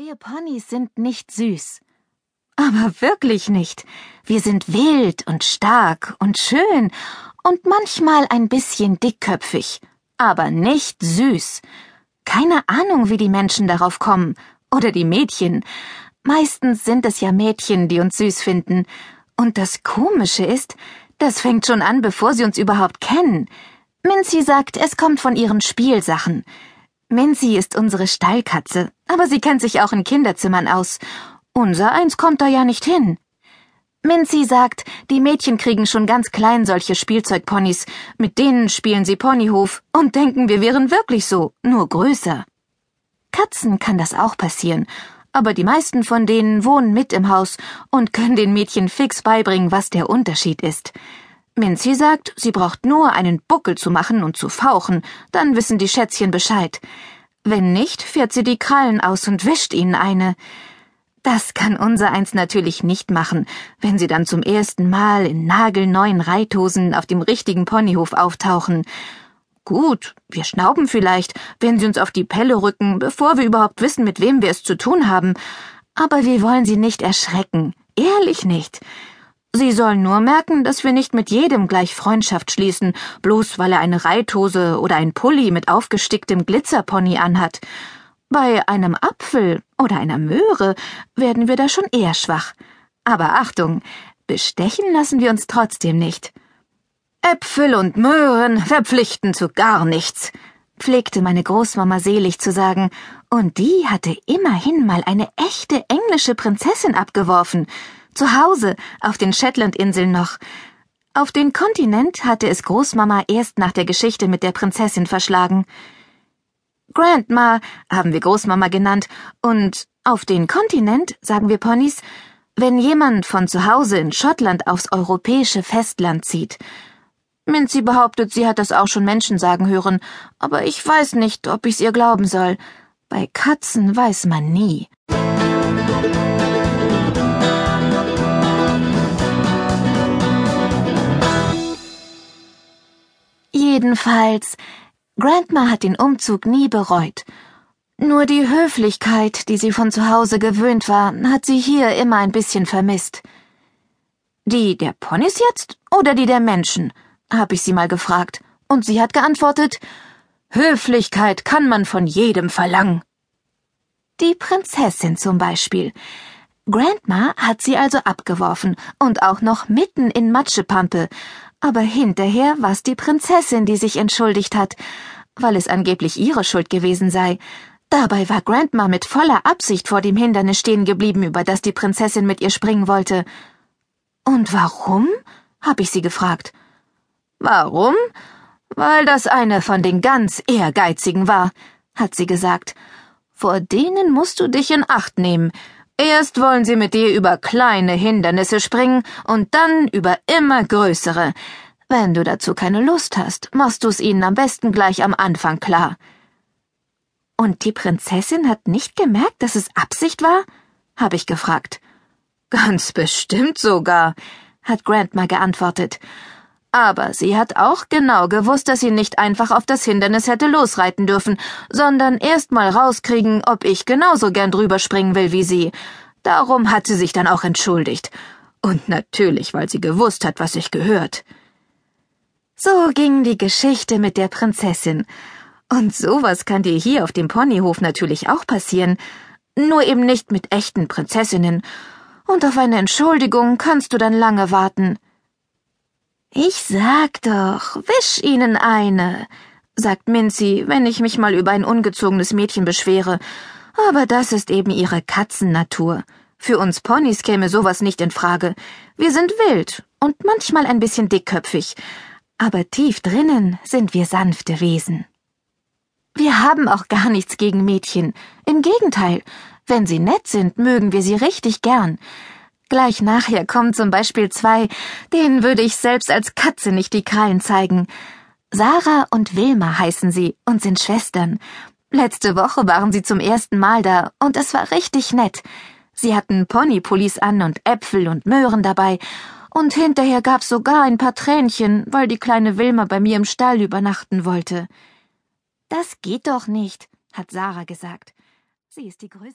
Wir Ponys sind nicht süß. Aber wirklich nicht. Wir sind wild und stark und schön und manchmal ein bisschen dickköpfig, aber nicht süß. Keine Ahnung, wie die Menschen darauf kommen. Oder die Mädchen. Meistens sind es ja Mädchen, die uns süß finden. Und das Komische ist, das fängt schon an, bevor sie uns überhaupt kennen. Mincy sagt, es kommt von ihren Spielsachen. Mincy ist unsere Stallkatze, aber sie kennt sich auch in Kinderzimmern aus. Unser eins kommt da ja nicht hin. Mincy sagt, die Mädchen kriegen schon ganz klein solche Spielzeugponys, mit denen spielen sie Ponyhof und denken, wir wären wirklich so, nur größer. Katzen kann das auch passieren, aber die meisten von denen wohnen mit im Haus und können den Mädchen fix beibringen, was der Unterschied ist. Minzi sagt, sie braucht nur einen Buckel zu machen und zu fauchen, dann wissen die Schätzchen Bescheid. Wenn nicht, fährt sie die Krallen aus und wischt ihnen eine. Das kann unser eins natürlich nicht machen, wenn sie dann zum ersten Mal in nagelneuen Reithosen auf dem richtigen Ponyhof auftauchen. Gut, wir schnauben vielleicht, wenn sie uns auf die Pelle rücken, bevor wir überhaupt wissen, mit wem wir es zu tun haben. Aber wir wollen sie nicht erschrecken. Ehrlich nicht. Sie sollen nur merken, dass wir nicht mit jedem gleich Freundschaft schließen, bloß weil er eine Reithose oder ein Pulli mit aufgesticktem Glitzerpony anhat. Bei einem Apfel oder einer Möhre werden wir da schon eher schwach. Aber Achtung, bestechen lassen wir uns trotzdem nicht. Äpfel und Möhren verpflichten zu gar nichts, pflegte meine Großmama selig zu sagen, und die hatte immerhin mal eine echte englische Prinzessin abgeworfen, zu Hause, auf den Shetlandinseln noch. Auf den Kontinent hatte es Großmama erst nach der Geschichte mit der Prinzessin verschlagen. Grandma haben wir Großmama genannt, und auf den Kontinent sagen wir Ponys, wenn jemand von zu Hause in Schottland aufs europäische Festland zieht. Mincy behauptet, sie hat das auch schon Menschen sagen hören, aber ich weiß nicht, ob ich's ihr glauben soll. Bei Katzen weiß man nie. Jedenfalls, Grandma hat den Umzug nie bereut. Nur die Höflichkeit, die sie von zu Hause gewöhnt war, hat sie hier immer ein bisschen vermisst. Die der Ponys jetzt oder die der Menschen? habe ich sie mal gefragt, und sie hat geantwortet Höflichkeit kann man von jedem verlangen. Die Prinzessin zum Beispiel. Grandma hat sie also abgeworfen und auch noch mitten in Matschepampe, aber hinterher war's die Prinzessin, die sich entschuldigt hat, weil es angeblich ihre Schuld gewesen sei. Dabei war Grandma mit voller Absicht vor dem Hindernis stehen geblieben, über das die Prinzessin mit ihr springen wollte. Und warum? hab ich sie gefragt. Warum? Weil das eine von den ganz Ehrgeizigen war, hat sie gesagt. Vor denen musst du dich in Acht nehmen. Erst wollen sie mit dir über kleine Hindernisse springen und dann über immer größere. Wenn du dazu keine Lust hast, machst du's ihnen am besten gleich am Anfang klar. Und die Prinzessin hat nicht gemerkt, dass es Absicht war? habe ich gefragt. Ganz bestimmt sogar, hat Grandma geantwortet. Aber sie hat auch genau gewusst, dass sie nicht einfach auf das Hindernis hätte losreiten dürfen, sondern erst mal rauskriegen, ob ich genauso gern drüber springen will wie sie. Darum hat sie sich dann auch entschuldigt. Und natürlich, weil sie gewusst hat, was sich gehört. So ging die Geschichte mit der Prinzessin. Und sowas kann dir hier auf dem Ponyhof natürlich auch passieren. Nur eben nicht mit echten Prinzessinnen. Und auf eine Entschuldigung kannst du dann lange warten. Ich sag doch, wisch ihnen eine, sagt Mincy, wenn ich mich mal über ein ungezogenes Mädchen beschwere. Aber das ist eben ihre Katzennatur. Für uns Ponys käme sowas nicht in Frage. Wir sind wild und manchmal ein bisschen dickköpfig. Aber tief drinnen sind wir sanfte Wesen. Wir haben auch gar nichts gegen Mädchen. Im Gegenteil, wenn sie nett sind, mögen wir sie richtig gern. Gleich nachher kommen zum Beispiel zwei, denen würde ich selbst als Katze nicht die Krallen zeigen. Sarah und Wilma heißen sie und sind Schwestern. Letzte Woche waren sie zum ersten Mal da und es war richtig nett. Sie hatten Ponypullis an und Äpfel und Möhren dabei und hinterher gab's sogar ein paar Tränchen, weil die kleine Wilma bei mir im Stall übernachten wollte. Das geht doch nicht, hat Sarah gesagt. Sie ist die größere